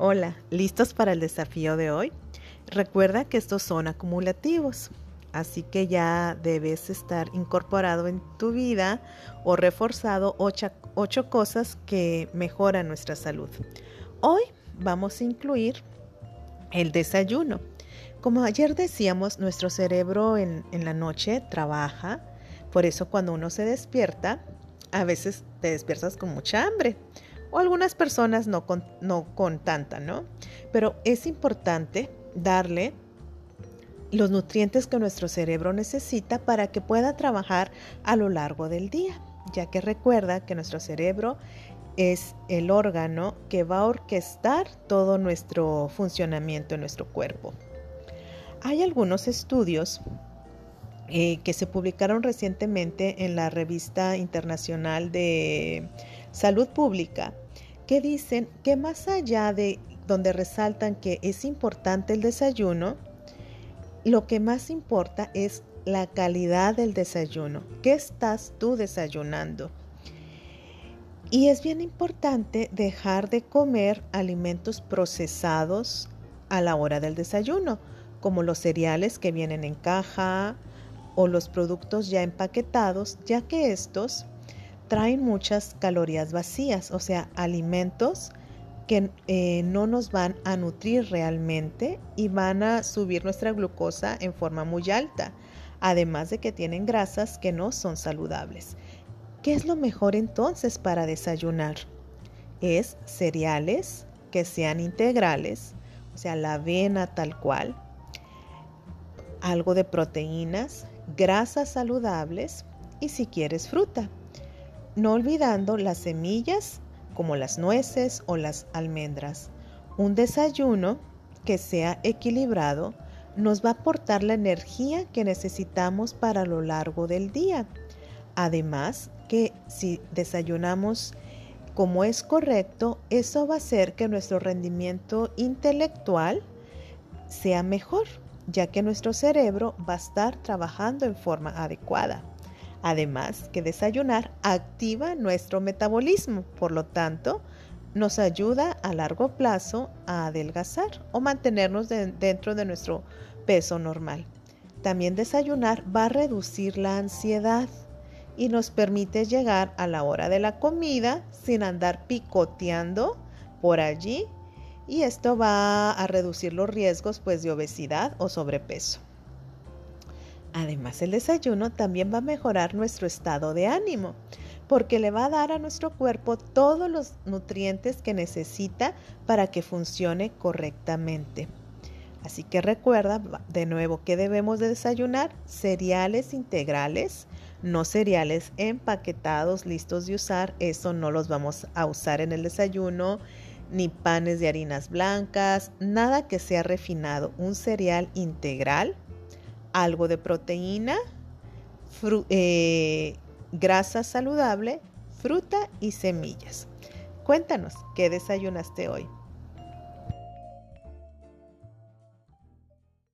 Hola, ¿listos para el desafío de hoy? Recuerda que estos son acumulativos, así que ya debes estar incorporado en tu vida o reforzado ocho, cosas que mejoran nuestra salud. Hoy vamos a incluir el desayuno. Como ayer decíamos, nuestro cerebro en, la noche trabaja, por eso cuando uno se despierta, a veces te despiertas con mucha hambre o algunas personas no con, no con tanta, ¿no? Pero es importante darle los nutrientes que nuestro cerebro necesita para que pueda trabajar a lo largo del día, ya que recuerda que nuestro cerebro es el órgano que va a orquestar todo nuestro funcionamiento en nuestro cuerpo. Hay algunos estudios eh, que se publicaron recientemente en la revista internacional de salud pública que dicen que más allá de donde resaltan que es importante el desayuno, lo que más importa es la calidad del desayuno. ¿Qué estás tú desayunando? Y es bien importante dejar de comer alimentos procesados a la hora del desayuno, como los cereales que vienen en caja, o los productos ya empaquetados, ya que estos traen muchas calorías vacías, o sea, alimentos que eh, no nos van a nutrir realmente y van a subir nuestra glucosa en forma muy alta, además de que tienen grasas que no son saludables. ¿Qué es lo mejor entonces para desayunar? Es cereales que sean integrales, o sea, la avena tal cual, algo de proteínas, grasas saludables y si quieres fruta. No olvidando las semillas como las nueces o las almendras. Un desayuno que sea equilibrado nos va a aportar la energía que necesitamos para lo largo del día. Además que si desayunamos como es correcto, eso va a hacer que nuestro rendimiento intelectual sea mejor ya que nuestro cerebro va a estar trabajando en forma adecuada. Además que desayunar activa nuestro metabolismo, por lo tanto, nos ayuda a largo plazo a adelgazar o mantenernos dentro de nuestro peso normal. También desayunar va a reducir la ansiedad y nos permite llegar a la hora de la comida sin andar picoteando por allí y esto va a reducir los riesgos pues, de obesidad o sobrepeso. Además, el desayuno también va a mejorar nuestro estado de ánimo, porque le va a dar a nuestro cuerpo todos los nutrientes que necesita para que funcione correctamente. Así que recuerda de nuevo que debemos de desayunar cereales integrales, no cereales empaquetados listos de usar, eso no los vamos a usar en el desayuno ni panes de harinas blancas, nada que sea refinado, un cereal integral, algo de proteína, eh, grasa saludable, fruta y semillas. Cuéntanos, ¿qué desayunaste hoy?